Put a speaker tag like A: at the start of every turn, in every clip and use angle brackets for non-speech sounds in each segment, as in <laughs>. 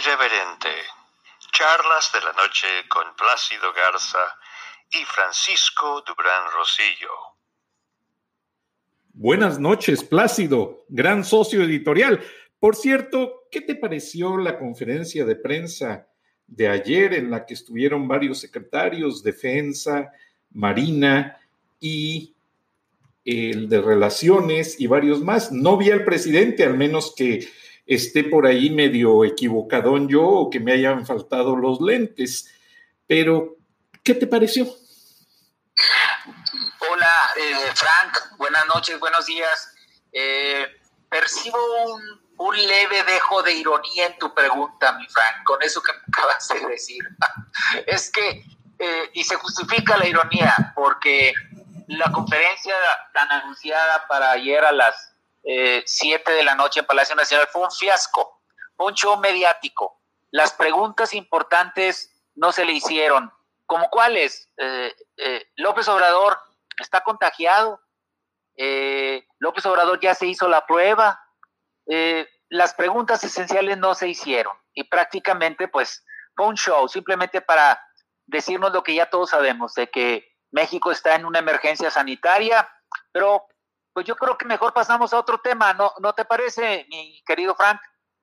A: irreverente. Charlas de la noche con Plácido Garza y Francisco Dubrán Rosillo.
B: Buenas noches, Plácido, gran socio editorial. Por cierto, ¿qué te pareció la conferencia de prensa de ayer en la que estuvieron varios secretarios, defensa, marina y el de relaciones y varios más? No vi al presidente, al menos que esté por ahí medio equivocadón yo o que me hayan faltado los lentes. Pero, ¿qué te pareció?
C: Hola, eh, Frank, buenas noches, buenos días. Eh, percibo un, leve dejo de ironía en tu pregunta, mi Frank, con eso que me <laughs> acabas de decir. <laughs> es que, eh, y se justifica la ironía, porque la conferencia tan anunciada para ayer a las 7 eh, de la noche en Palacio Nacional fue un fiasco, un show mediático. Las preguntas importantes no se le hicieron. ¿Como cuáles? Eh, eh, López Obrador está contagiado. López Obrador ya se hizo la prueba. las preguntas esenciales no se hicieron y prácticamente pues fue un show simplemente para decirnos lo que ya todos sabemos, de que México está en una emergencia sanitaria, pero pues yo creo que mejor pasamos a otro tema, ¿no, ¿no te parece, mi querido Frank?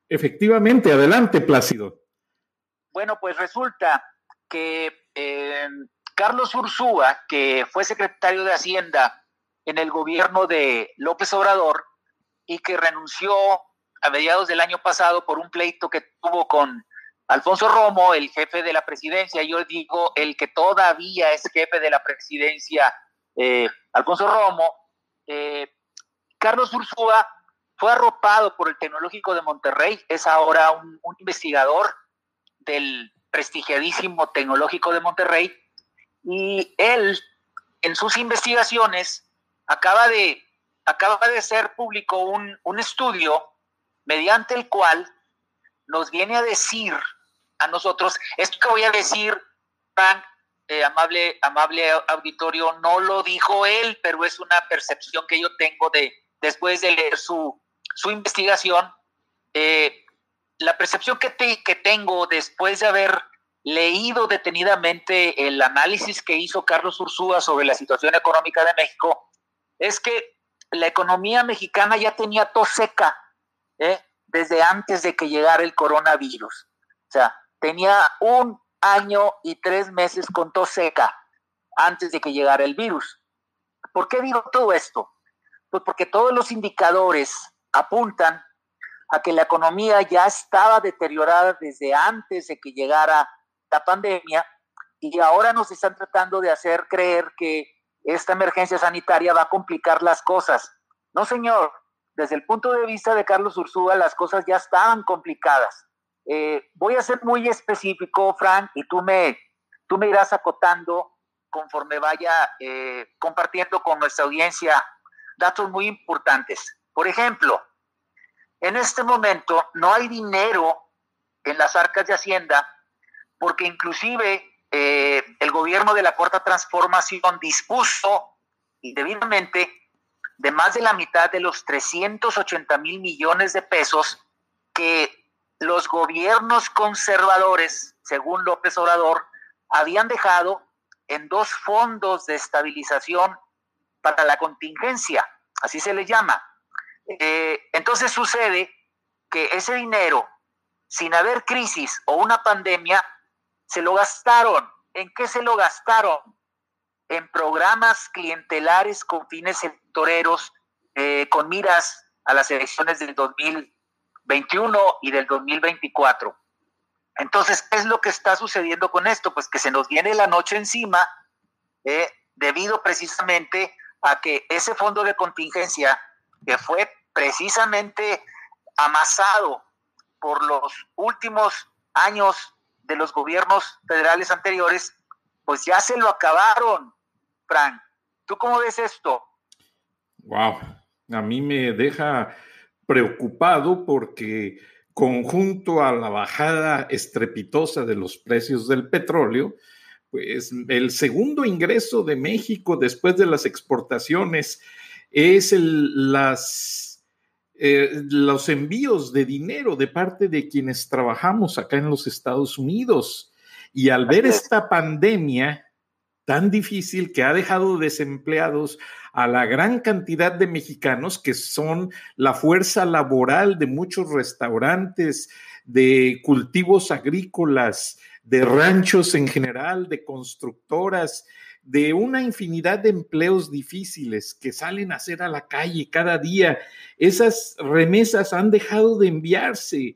B: Efectivamente, adelante, Plácido.
C: Bueno, pues resulta que eh, Carlos Ursúa, que fue secretario de Hacienda en el gobierno de López Obrador y que renunció a mediados del año pasado por un pleito que tuvo con Alfonso Romo, el jefe de la presidencia, yo digo el que todavía es jefe de la presidencia, eh, Alfonso Romo, eh, Carlos Ursúa fue arropado por el Tecnológico de Monterrey, es ahora un, investigador del prestigiadísimo Tecnológico de Monterrey, y él, en sus investigaciones, acaba de, acaba de ser público un, un estudio mediante el cual nos viene a decir a nosotros, esto que voy a decir, Frank, eh, amable, amable auditorio, no lo dijo él, pero es una percepción que yo tengo de después de leer su, su investigación. Eh, la percepción que, que tengo después de haber leído detenidamente el análisis que hizo Carlos Ursúa sobre la situación económica de México es que la economía mexicana ya tenía tos seca ¿eh? desde antes de que llegara el coronavirus. O sea, tenía un año y tres meses con tos seca antes de que llegara el virus. ¿Por qué digo todo esto? Pues porque todos los indicadores apuntan a que la economía ya estaba deteriorada desde antes de que llegara la pandemia y ahora nos están tratando de hacer creer que esta emergencia sanitaria va a complicar las cosas. No, señor, desde el punto de vista de Carlos Ursúa, las cosas ya estaban complicadas. Eh, voy a ser muy específico, Frank, y tú me, tú me irás acotando conforme vaya eh, compartiendo con nuestra audiencia datos muy importantes. Por ejemplo, en este momento no hay dinero en las arcas de Hacienda porque inclusive eh, el gobierno de la Cuarta Transformación dispuso indebidamente de más de la mitad de los 380 mil millones de pesos que los gobiernos conservadores, según López Obrador, habían dejado en dos fondos de estabilización para la contingencia, así se les llama. Eh, entonces sucede que ese dinero, sin haber crisis o una pandemia, se lo gastaron. ¿En qué se lo gastaron? En programas clientelares con fines electoreros, eh, con miras a las elecciones del 2000 21 y del 2024. Entonces, ¿qué es lo que está sucediendo con esto? Pues que se nos viene la noche encima eh, debido precisamente a que ese fondo de contingencia que fue precisamente amasado por los últimos años de los gobiernos federales anteriores, pues ya se lo acabaron, Frank. ¿Tú cómo ves esto?
B: Wow, a mí me deja preocupado porque conjunto a la bajada estrepitosa de los precios del petróleo, pues el segundo ingreso de México después de las exportaciones es el, las, eh, los envíos de dinero de parte de quienes trabajamos acá en los Estados Unidos. Y al ver esta pandemia tan difícil que ha dejado desempleados a la gran cantidad de mexicanos que son la fuerza laboral de muchos restaurantes, de cultivos agrícolas, de ranchos en general, de constructoras, de una infinidad de empleos difíciles que salen a hacer a la calle cada día. Esas remesas han dejado de enviarse.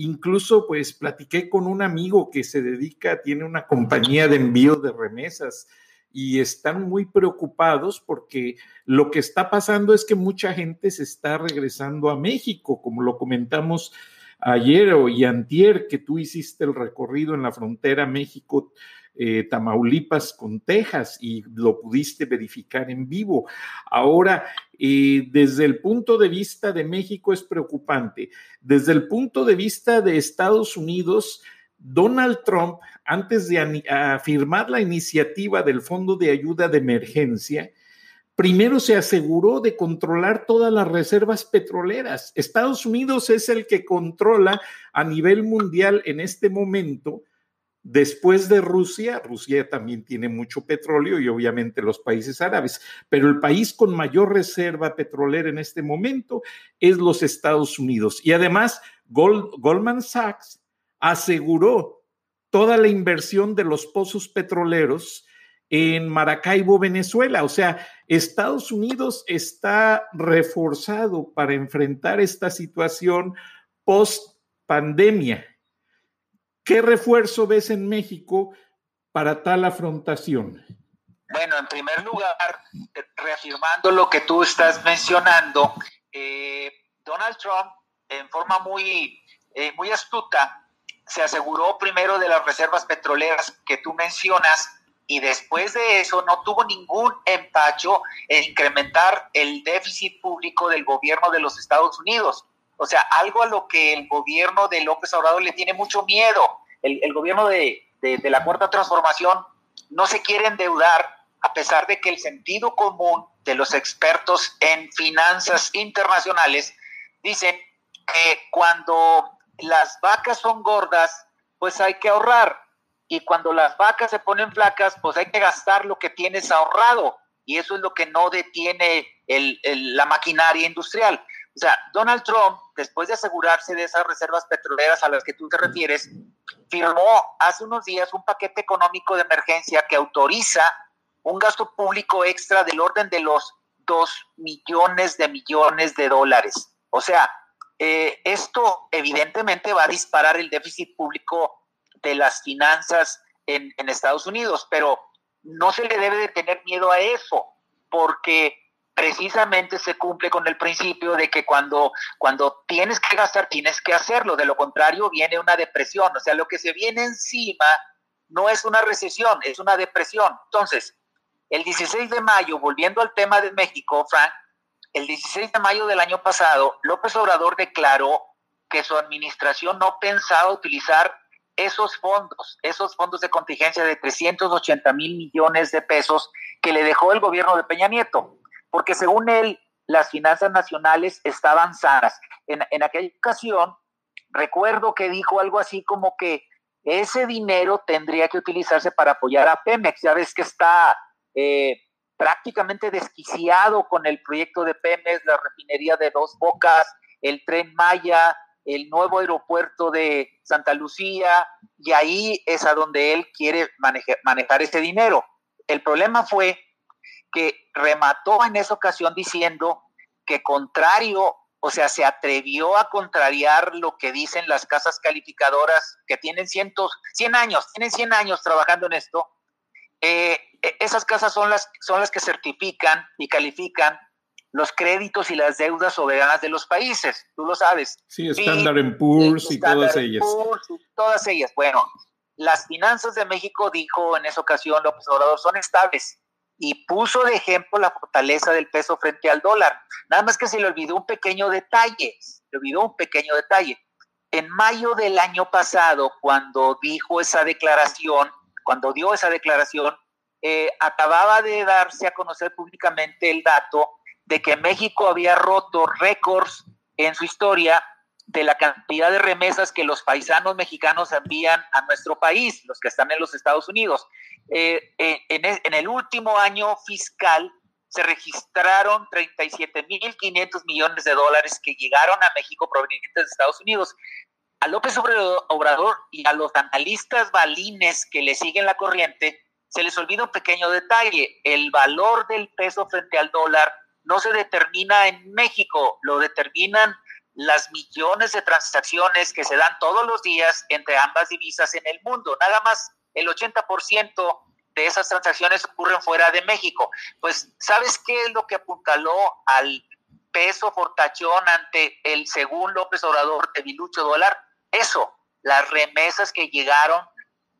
B: Incluso, pues, platiqué con un amigo que se dedica, tiene una compañía de envío de remesas y están muy preocupados porque lo que está pasando es que mucha gente se está regresando a México, como lo comentamos ayer y antier, que tú hiciste el recorrido en la frontera México eh, Tamaulipas con Texas y lo pudiste verificar en vivo. Ahora, eh, desde el punto de vista de México es preocupante. Desde el punto de vista de Estados Unidos, Donald Trump, antes de firmar la iniciativa del Fondo de Ayuda de Emergencia, primero se aseguró de controlar todas las reservas petroleras. Estados Unidos es el que controla a nivel mundial en este momento Después de Rusia, Rusia también tiene mucho petróleo y obviamente los países árabes, pero el país con mayor reserva petrolera en este momento es los Estados Unidos. Y además, Goldman Sachs aseguró toda la inversión de los pozos petroleros en Maracaibo, Venezuela. O sea, Estados Unidos está reforzado para enfrentar esta situación post pandemia. ¿Qué refuerzo ves en México para tal afrontación?
C: Bueno, en primer lugar, reafirmando lo que tú estás mencionando, eh, Donald Trump, en forma muy, eh, muy astuta, se aseguró primero de las reservas petroleras que tú mencionas y después de eso no tuvo ningún empacho en incrementar el déficit público del gobierno de los Estados Unidos. O sea, algo a lo que el gobierno de López Obrador le tiene mucho miedo. El, gobierno de, la Cuarta Transformación no se quiere endeudar a pesar de que el sentido común de los expertos en finanzas internacionales dicen que cuando las vacas son gordas, pues hay que ahorrar. Y cuando las vacas se ponen flacas, pues hay que gastar lo que tienes ahorrado. Y eso es lo que no detiene el, la maquinaria industrial. O sea, Donald Trump, después de asegurarse de esas reservas petroleras a las que tú te refieres, firmó hace unos días un paquete económico de emergencia que autoriza un gasto público extra del orden de los 2 millones de millones de dólares. O sea, eh, esto evidentemente va a disparar el déficit público de las finanzas en, en Estados Unidos, pero no se le debe de tener miedo a eso, porque precisamente se cumple con el principio de que cuando, cuando tienes que gastar, tienes que hacerlo, de lo contrario viene una depresión, o sea, lo que se viene encima no es una recesión, es una depresión. Entonces, el 16 de mayo, volviendo al tema de México, Frank, el 16 de mayo del año pasado, López Obrador declaró que su administración no pensaba utilizar esos fondos, esos fondos de contingencia de 380 mil millones de pesos que le dejó el gobierno de Peña Nieto porque según él, las finanzas nacionales estaban sanas. En, aquella ocasión, recuerdo que dijo algo así como que ese dinero tendría que utilizarse para apoyar a Pemex. Ya ves que está eh, prácticamente desquiciado con el proyecto de Pemex, la refinería de Dos Bocas, el tren Maya, el nuevo aeropuerto de Santa Lucía, y ahí es a donde él quiere manejar ese dinero. El problema fue que remató en esa ocasión diciendo que contrario, o sea, se atrevió a contrariar lo que dicen las casas calificadoras que tienen cientos, 100 años, tienen 100 años trabajando en esto. Eh, e, esas casas son las, son las que certifican y califican los créditos y las deudas soberanas de los países, tú lo sabes.
B: Sí, Standard Poor's y todas ellas.
C: todas ellas. Bueno, las finanzas de México, dijo en esa ocasión López Obrador, son estables y puso de ejemplo la fortaleza del peso frente al dólar. Nada más que se le olvidó un pequeño detalle, se le olvidó un pequeño detalle. En mayo del año pasado, cuando dijo esa declaración, cuando dio esa declaración, eh, acababa de darse a conocer públicamente el dato de que México había roto récords en su historia de la cantidad de remesas que los paisanos mexicanos envían a nuestro país, los que están en los Estados Unidos. Eh, eh, en, en, el último año fiscal se registraron 37.500 millones de dólares que llegaron a México provenientes de Estados Unidos. A López Obrador y a los analistas balines que le siguen la corriente, se les olvida un pequeño detalle. El valor del peso frente al dólar no se determina en México, lo determinan las millones de transacciones que se dan todos los días entre ambas divisas en el mundo. Nada más el 80% de esas transacciones ocurren fuera de México. Pues, ¿sabes qué es lo que apuntaló al peso fortachón ante el, según López Obrador, de Bilucho dólar? Eso, las remesas que llegaron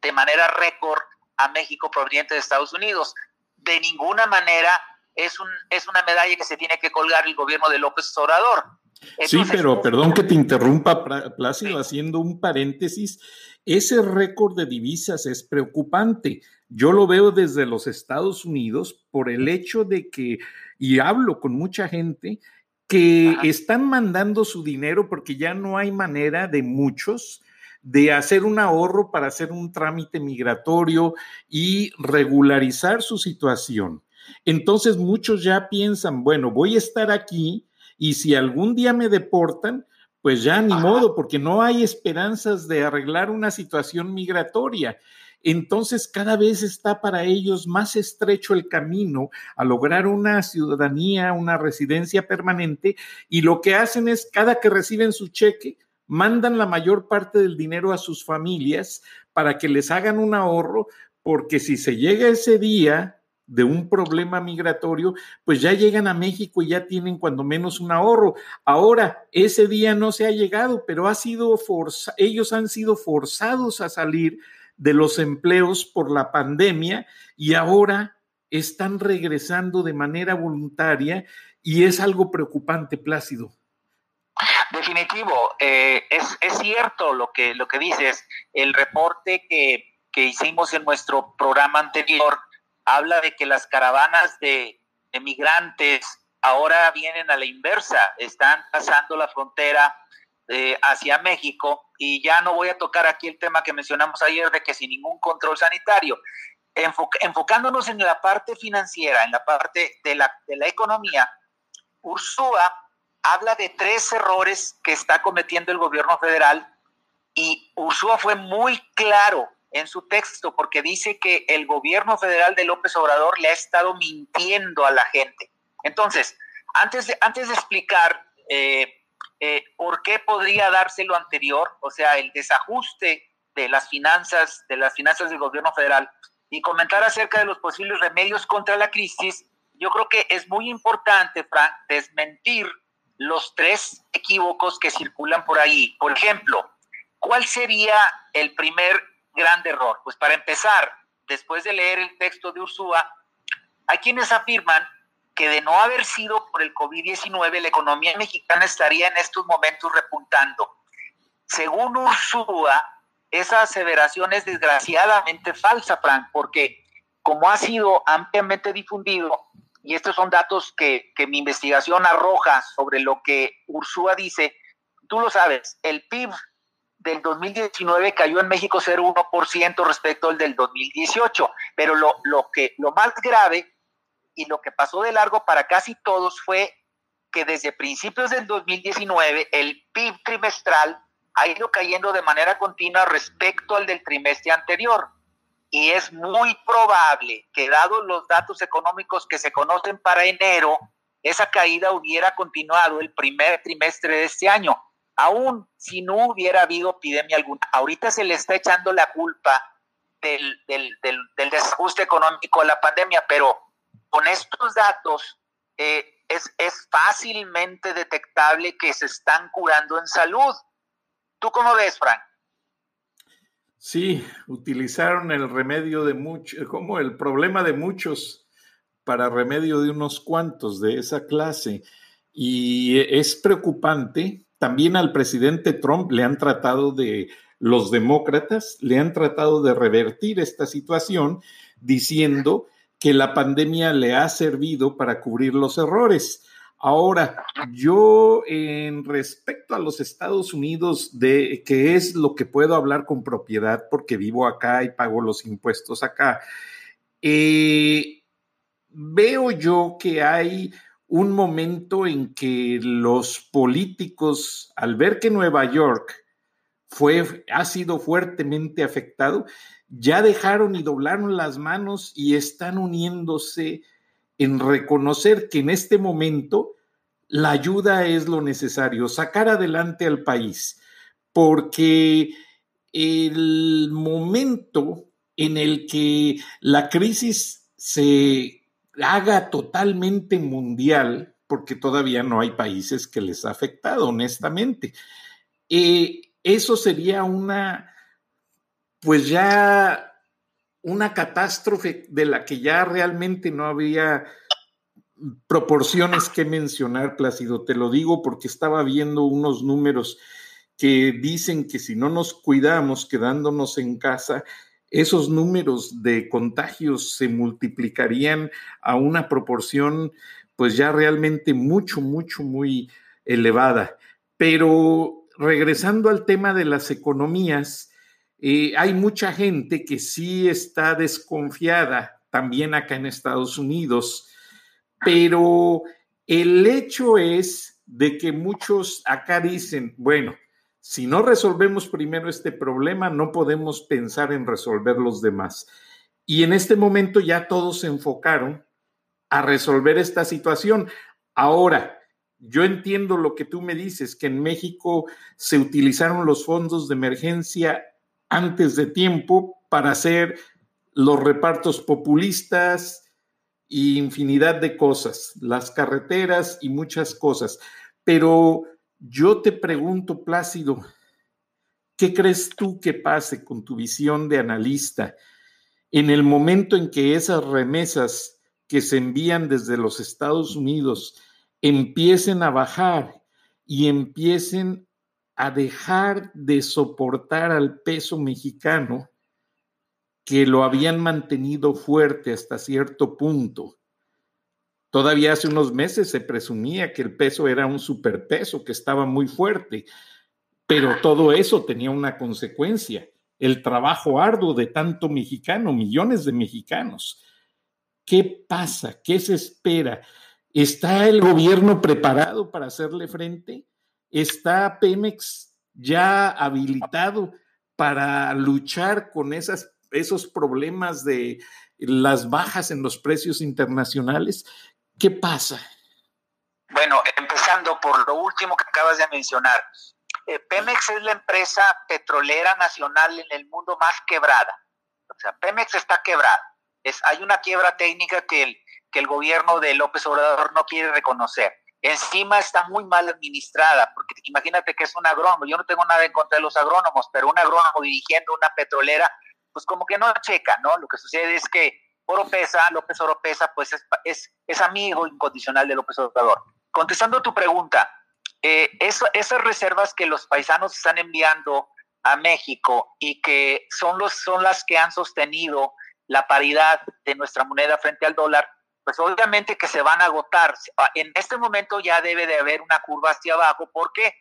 C: de manera récord a México provenientes de Estados Unidos. De ninguna manera es, un, es una medalla que se tiene que colgar el gobierno de López Obrador.
B: Sí, pero perdón que te interrumpa, Plácido, haciendo un paréntesis. Ese récord de divisas es preocupante. Yo lo veo desde los Estados Unidos por el hecho de que, y hablo con mucha gente, que están mandando su dinero porque ya no hay manera de muchos de hacer un ahorro para hacer un trámite migratorio y regularizar su situación. Entonces muchos ya piensan, bueno, voy a estar aquí y si algún día me deportan, pues ya ni modo, porque no hay esperanzas de arreglar una situación migratoria. Entonces cada vez está para ellos más estrecho el camino a lograr una ciudadanía, una residencia permanente, y lo que hacen es, cada que reciben su cheque, mandan la mayor parte del dinero a sus familias para que les hagan un ahorro, porque si se llega ese día de un problema migratorio, pues ya llegan a México y ya tienen cuando menos un ahorro. Ahora, ese día no se ha llegado, pero ha sido forza ellos han sido forzados a salir de los empleos por la pandemia y ahora están regresando de manera voluntaria y es algo preocupante, Plácido.
C: Definitivo, eh, es, cierto lo que, lo que dices. El reporte que, hicimos en nuestro programa anterior habla de que las caravanas de, de migrantes ahora vienen a la inversa, están pasando la frontera eh, hacia México y ya no voy a tocar aquí el tema que mencionamos ayer de que sin ningún control sanitario. enfocándonos en la parte financiera, en la parte de la, de la economía, Ursúa habla de tres errores que está cometiendo el gobierno federal y Ursúa fue muy claro en su texto porque dice que el gobierno federal de López Obrador le ha estado mintiendo a la gente. Entonces, antes de, antes de explicar eh, eh, ¿por qué podría darse lo anterior? O sea, el desajuste de las finanzas, de las finanzas del gobierno federal y comentar acerca de los posibles remedios contra la crisis, yo creo que es muy importante, Frank, desmentir los tres equívocos que circulan por ahí. Por ejemplo, ¿cuál sería el primer gran error? Pues para empezar, después de leer el texto de Ursúa, hay quienes afirman que de no haber sido por el COVID-19, la economía mexicana estaría en estos momentos repuntando. Según Ursúa, esa aseveración es desgraciadamente falsa, Frank, porque como ha sido ampliamente difundido, y estos son datos que, que mi investigación arroja sobre lo que Ursúa dice, tú lo sabes, el PIB del 2019 cayó en México 0,1% respecto al del 2018, pero lo, lo, que, lo más grave y lo que pasó de largo para casi todos fue que desde principios del 2019 el PIB trimestral ha ido cayendo de manera continua respecto al del trimestre anterior. Y es muy probable que dados los datos económicos que se conocen para enero, esa caída hubiera continuado el primer trimestre de este año, aún si no hubiera habido epidemia alguna. Ahorita se le está echando la culpa del, del, del, desajuste económico a la pandemia, pero con estos datos eh, es, es, fácilmente detectable que se están curando en salud. ¿Tú cómo ves, Frank?
B: Sí, utilizaron el remedio de muchos, como el problema de muchos para remedio de unos cuantos de esa clase. Y es preocupante. También al presidente Trump le han tratado de, los demócratas le han tratado de revertir esta situación diciendo que la pandemia le ha servido para cubrir los errores. Ahora, yo en respecto a los Estados Unidos, de que es lo que puedo hablar con propiedad porque vivo acá y pago los impuestos acá, eh, veo yo que hay un momento en que los políticos, al ver que Nueva York fue, ha sido fuertemente afectado, ya dejaron y doblaron las manos y están uniéndose en reconocer que en este momento la ayuda es lo necesario, sacar adelante al país, porque el momento en el que la crisis se haga totalmente mundial, porque todavía no hay países que les ha afectado, honestamente, eh, eso sería una, pues ya una catástrofe de la que ya realmente no había proporciones que mencionar, Plácido. Te lo digo porque estaba viendo unos números que dicen que si no nos cuidamos quedándonos en casa, esos números de contagios se multiplicarían a una proporción pues ya realmente mucho, mucho, muy elevada. Pero regresando al tema de las economías, eh, hay mucha gente que sí está desconfiada, también acá en Estados Unidos, pero el hecho es de que muchos acá dicen, bueno, si no resolvemos primero este problema, no podemos pensar en resolver los demás. Y en este momento ya todos se enfocaron a resolver esta situación. Ahora, yo entiendo lo que tú me dices, que en México se utilizaron los fondos de emergencia antes de tiempo para hacer los repartos populistas y infinidad de cosas, las carreteras y muchas cosas. Pero yo te pregunto, Plácido, ¿qué crees tú que pase con tu visión de analista en el momento en que esas remesas que se envían desde los Estados Unidos empiecen a bajar y empiecen a dejar de soportar al peso mexicano que lo habían mantenido fuerte hasta cierto punto. Todavía hace unos meses se presumía que el peso era un superpeso, que estaba muy fuerte, pero todo eso tenía una consecuencia, el trabajo arduo de tanto mexicano, millones de mexicanos. ¿Qué pasa? ¿Qué se espera? ¿Está el gobierno preparado para hacerle frente? ¿Está Pemex ya habilitado para luchar con esas, esos problemas de las bajas en los precios internacionales? ¿Qué pasa?
C: Bueno, empezando por lo último que acabas de mencionar. Eh, Pemex es la empresa petrolera nacional en el mundo más quebrada. O sea, Pemex está quebrada. Es, hay una quiebra técnica que el, que el gobierno de López Obrador no quiere reconocer. Encima está muy mal administrada, porque imagínate que es un agrónomo. Yo no tengo nada en contra de los agrónomos, pero un agrónomo dirigiendo una petrolera, pues como que no checa, ¿no? Lo que sucede es que Oropesa, López Oropesa, pues es, es, amigo incondicional de López Obrador. Contestando tu pregunta, eh, esas reservas que los paisanos están enviando a México y que son, los, son las que han sostenido la paridad de nuestra moneda frente al dólar, pues obviamente que se van a agotar. En este momento ya debe de haber una curva hacia abajo. ¿Por qué?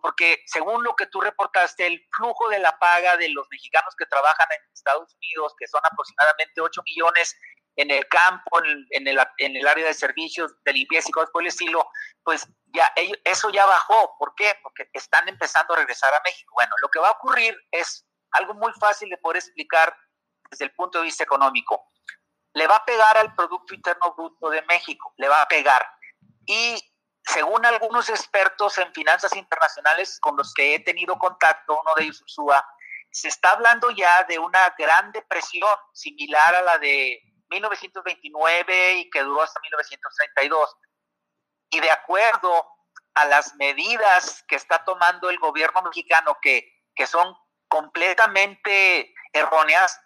C: Porque según lo que tú reportaste, el flujo de la paga de los mexicanos que trabajan en Estados Unidos, que son aproximadamente 8 millones en el campo, en el, en el área de servicios, de limpieza y cosas por el estilo, pues ya eso ya bajó. ¿Por qué? Porque están empezando a regresar a México. Bueno, lo que va a ocurrir es algo muy fácil de poder explicar desde el punto de vista económico le va a pegar al Producto Interno Bruto de México, le va a pegar. Y según algunos expertos en finanzas internacionales con los que he tenido contacto, uno de ellos Ursúa, se está hablando ya de una gran depresión similar a la de 1929 y que duró hasta 1932. Y de acuerdo a las medidas que está tomando el gobierno mexicano, que, que son completamente erróneas,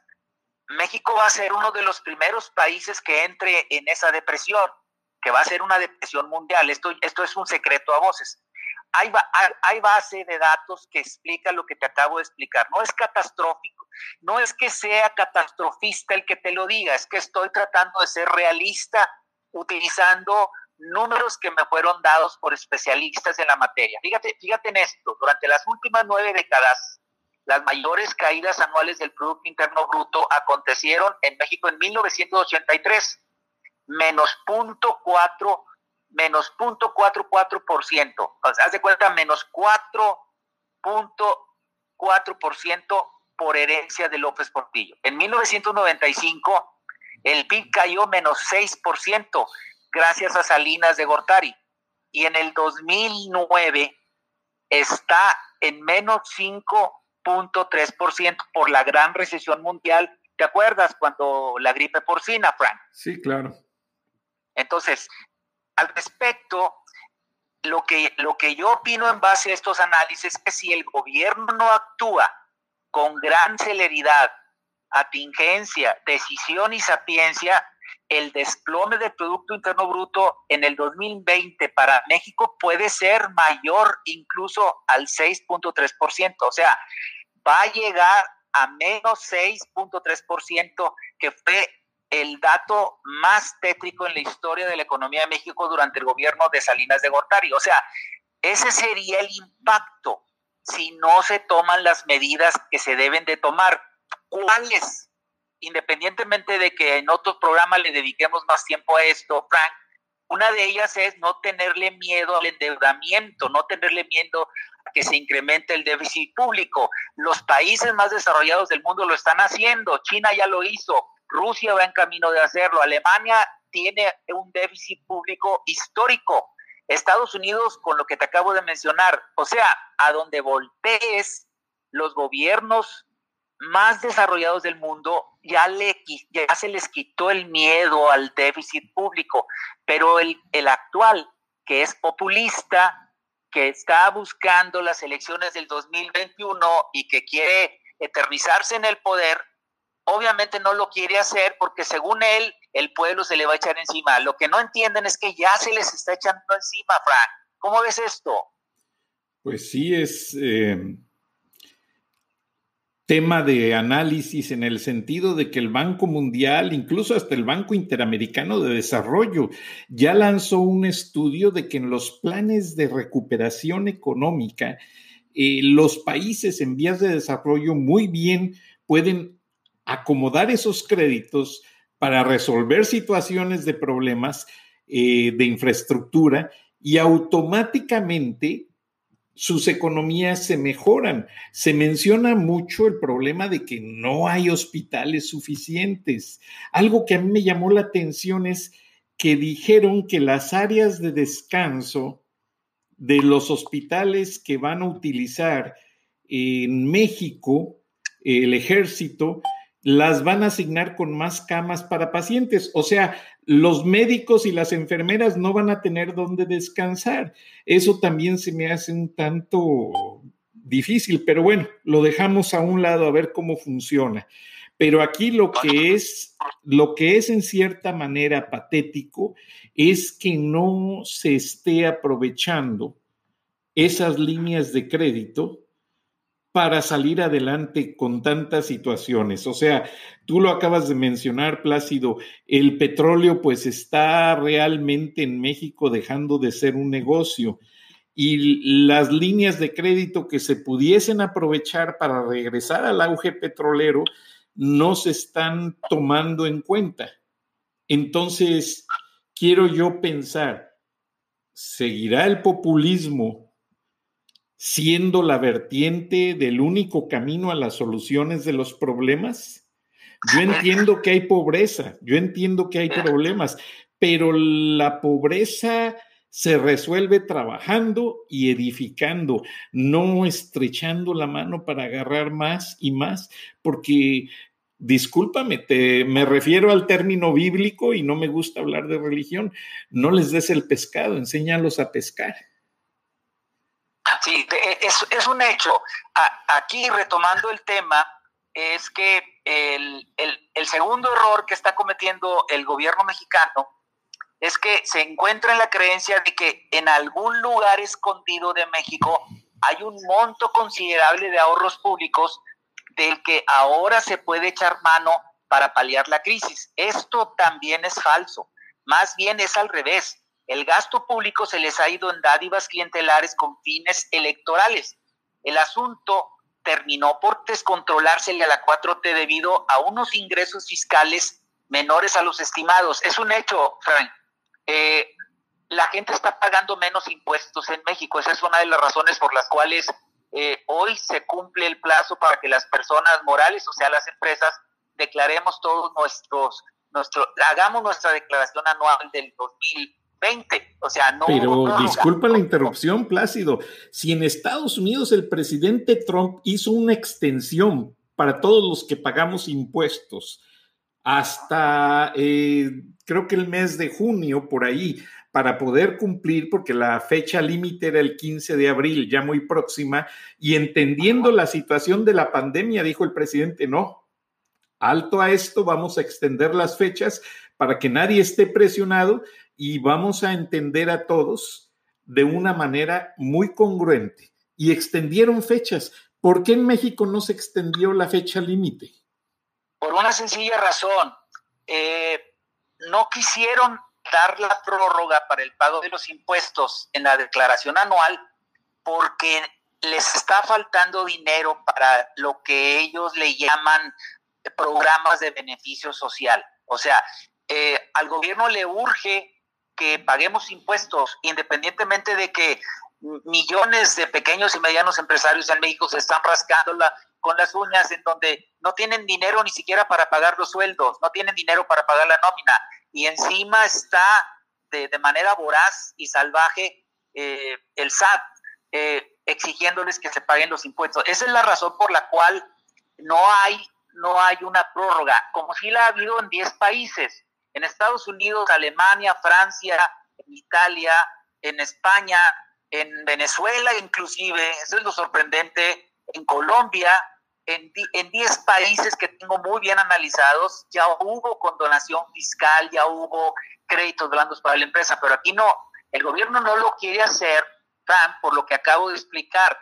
C: México va a ser uno de los primeros países que entre en esa depresión, que va a ser una depresión mundial. Esto, esto es un secreto a voces. Hay, hay, base de datos que explica lo que te acabo de explicar. No es catastrófico, no es que sea catastrofista el que te lo diga, es que estoy tratando de ser realista utilizando números que me fueron dados por especialistas en la materia. Fíjate, fíjate en esto, durante las últimas nueve décadas, las mayores caídas anuales del Producto Interno Bruto acontecieron en México en 1983, menos 0.4, menos 0.44%. O sea, haz de cuenta, menos 4.4% por herencia de López Portillo. En 1995, el PIB cayó menos 6% gracias a Salinas de Gortari. Y en el 2009 está en menos 5.3% por la gran recesión mundial. ¿Te acuerdas cuando la gripe porcina, Frank?
B: Sí, claro.
C: Entonces, al respecto, lo que, lo que yo opino en base a estos análisis es que si el gobierno no actúa con gran celeridad, atingencia, decisión y sapiencia, el desplome del Producto Interno Bruto en el 2020 para México puede ser mayor incluso al 6.3%. O sea, va a llegar a menos 6.3%, que fue el dato más tétrico en la historia de la economía de México durante el gobierno de Salinas de Gortari. O sea, ese sería el impacto si no se toman las medidas que se deben de tomar. ¿Cuáles? Independientemente de que en otros programas le dediquemos más tiempo a esto, Frank, una de ellas es no tenerle miedo al endeudamiento, no tenerle miedo a que se incremente el déficit público. Los países más desarrollados del mundo lo están haciendo, China ya lo hizo, Rusia va en camino de hacerlo, Alemania tiene un déficit público histórico, Estados Unidos con lo que te acabo de mencionar, o sea, a donde voltees, los gobiernos más desarrollados del mundo ya, le, se les quitó el miedo al déficit público, pero el actual, que es populista, que está buscando las elecciones del 2021 y que quiere eternizarse en el poder, obviamente no lo quiere hacer porque según él el pueblo se le va a echar encima. Lo que no entienden es que ya se les está echando encima, Frank. ¿Cómo ves esto?
B: Pues sí, es eh, tema de análisis en el sentido de que el Banco Mundial, incluso hasta el Banco Interamericano de Desarrollo, ya lanzó un estudio de que en los planes de recuperación económica, eh, los países en vías de desarrollo muy bien pueden acomodar esos créditos para resolver situaciones de problemas eh, de infraestructura y automáticamente sus economías se mejoran. Se menciona mucho el problema de que no hay hospitales suficientes. Algo que a mí me llamó la atención es que dijeron que las áreas de descanso de los hospitales que van a utilizar en México, el ejército, las van a asignar con más camas para pacientes. O sea, los médicos y las enfermeras no van a tener dónde descansar. Eso también se me hace un tanto difícil, pero bueno, lo dejamos a un lado a ver cómo funciona. Pero aquí lo que es, lo que es en cierta manera patético es que no se esté aprovechando esas líneas de crédito para salir adelante con tantas situaciones. O sea, tú lo acabas de mencionar, Plácido, el petróleo pues está realmente en México dejando de ser un negocio y las líneas de crédito que se pudiesen aprovechar para regresar al auge petrolero no se están tomando en cuenta. Entonces, quiero yo pensar, ¿seguirá el populismo siendo la vertiente del único camino a las soluciones de los problemas? Yo entiendo que hay pobreza, yo entiendo que hay problemas, pero la pobreza se resuelve trabajando y edificando, no estrechando la mano para agarrar más y más, porque discúlpame, te, me refiero al término bíblico y no me gusta hablar de religión, no les des el pescado, enséñalos a pescar.
C: Sí, es, un hecho. aquí, retomando el tema, es que el, segundo error que está cometiendo el gobierno mexicano es que se encuentra en la creencia de que en algún lugar escondido de México hay un monto considerable de ahorros públicos del que ahora se puede echar mano para paliar la crisis. Esto también es falso. Más bien es al revés el gasto público se les ha ido en dádivas clientelares con fines electorales. El asunto terminó por descontrolársele a la 4T debido a unos ingresos fiscales menores a los estimados. Es un hecho, Frank. Eh, la gente está pagando menos impuestos en México. Esa es una de las razones por las cuales eh, hoy se cumple el plazo para que las personas morales, o sea, las empresas, declaremos todos nuestros, nuestro, hagamos nuestra declaración anual del 2020. O sea, no.
B: Pero disculpa la interrupción, Plácido. Si en Estados Unidos el presidente Trump hizo una extensión para todos los que pagamos impuestos hasta eh, creo que el mes de junio, por ahí, para poder cumplir, porque la fecha límite era el 15 de abril, ya muy próxima, y entendiendo la situación de la pandemia, dijo el presidente, no, alto a esto, vamos a extender las fechas para que nadie esté presionado y vamos a entender a todos de una manera muy congruente. Y extendieron fechas. ¿Por qué en México no se extendió la fecha límite?
C: Por una sencilla razón. Eh, no quisieron dar la prórroga para el pago de los impuestos en la declaración anual porque les está faltando dinero para lo que ellos le llaman programas de beneficio social. O sea, eh, al gobierno le urge que paguemos impuestos, independientemente de que millones de pequeños y medianos empresarios en México se están rascando con las uñas en donde no tienen dinero ni siquiera para pagar los sueldos, no tienen dinero para pagar la nómina y encima está de, manera voraz y salvaje eh, el SAT eh, exigiéndoles que se paguen los impuestos. Esa es la razón por la cual no hay, no hay una prórroga, como si la ha habido en 10 países, en Estados Unidos, Alemania, Francia, Italia, en España, en Venezuela inclusive, eso es lo sorprendente, en Colombia, en 10 países que tengo muy bien analizados, ya hubo condonación fiscal, ya hubo créditos blandos para la empresa, pero aquí no, el gobierno no lo quiere hacer, por lo que acabo de explicar.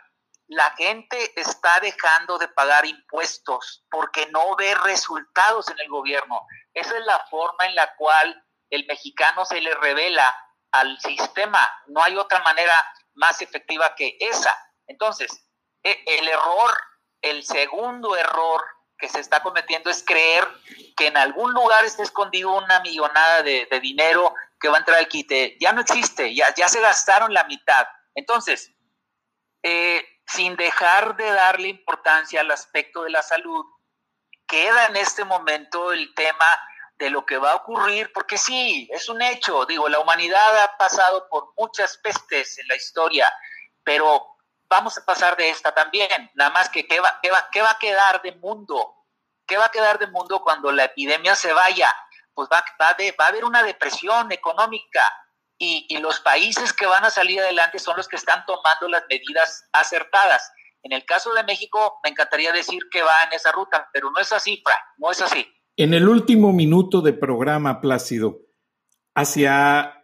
C: La gente está dejando de pagar impuestos porque no ve resultados en el gobierno. Esa es la forma en la cual el mexicano se le revela al sistema. No hay otra manera más efectiva que esa. Entonces, e, el error el segundo error que se está cometiendo es creer que en algún lugar está escondido una millonada de, dinero que va a entrar al quite. Ya no existe, ya, ya se gastaron la mitad. Entonces, eh, sin dejar de darle importancia al aspecto de la salud, queda en este momento el tema de lo que va a ocurrir, porque sí, es un hecho, digo, la humanidad ha pasado por muchas pestes en la historia, pero vamos a pasar de esta también. Nada más que, ¿qué va, qué va, qué va a quedar de mundo? ¿Qué va a quedar de mundo cuando la epidemia se vaya? Pues va, va, va a haber una depresión económica y, los países que van a salir adelante son los que están tomando las medidas acertadas. En el caso de México, me encantaría decir que va en esa ruta, pero no es así, Frank, no es así.
B: En el último minuto de programa, Plácido, ¿hacia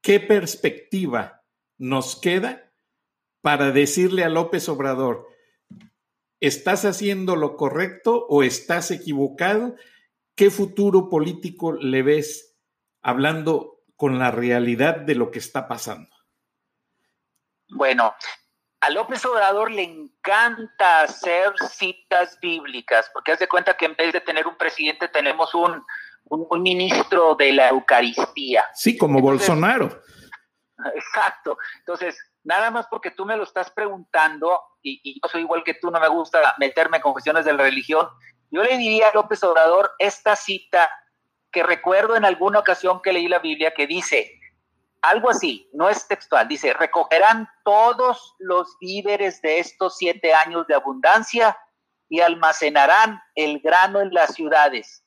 B: qué perspectiva nos queda para decirle a López Obrador, ¿estás haciendo lo correcto o estás equivocado? ¿Qué futuro político le ves hablando con la realidad de lo que está pasando?
C: Bueno, a López Obrador le encanta hacer citas bíblicas, porque hace cuenta que en vez de tener un presidente tenemos un, un, ministro de la Eucaristía.
B: Sí, como Bolsonaro.
C: Exacto. Entonces, nada más porque tú me lo estás preguntando, y, yo soy igual que tú, no me gusta meterme con cuestiones de la religión, yo le diría a López Obrador esta cita que recuerdo en alguna ocasión que leí la Biblia que dice, algo así, no es textual, dice, recogerán todos los víveres de estos siete años de abundancia y almacenarán el grano en las ciudades.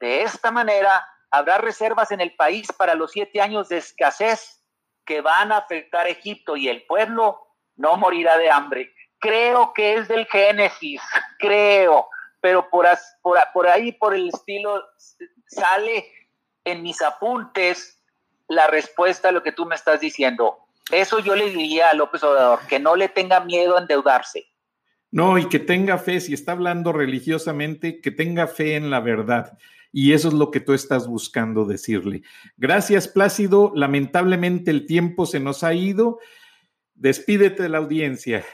C: De esta manera, habrá reservas en el país para los siete años de escasez que van a afectar Egipto y el pueblo no morirá de hambre. Creo que es del Génesis, <laughs> creo, pero por, ahí, por el estilo, sale en mis apuntes la respuesta a lo que tú me estás diciendo. Eso yo le diría a López Obrador, que no le tenga miedo a endeudarse.
B: No, y que tenga fe, si está hablando religiosamente, que tenga fe en la verdad y eso es lo que tú estás buscando decirle. Gracias, Plácido. Lamentablemente el tiempo se nos ha ido. Despídete de la audiencia.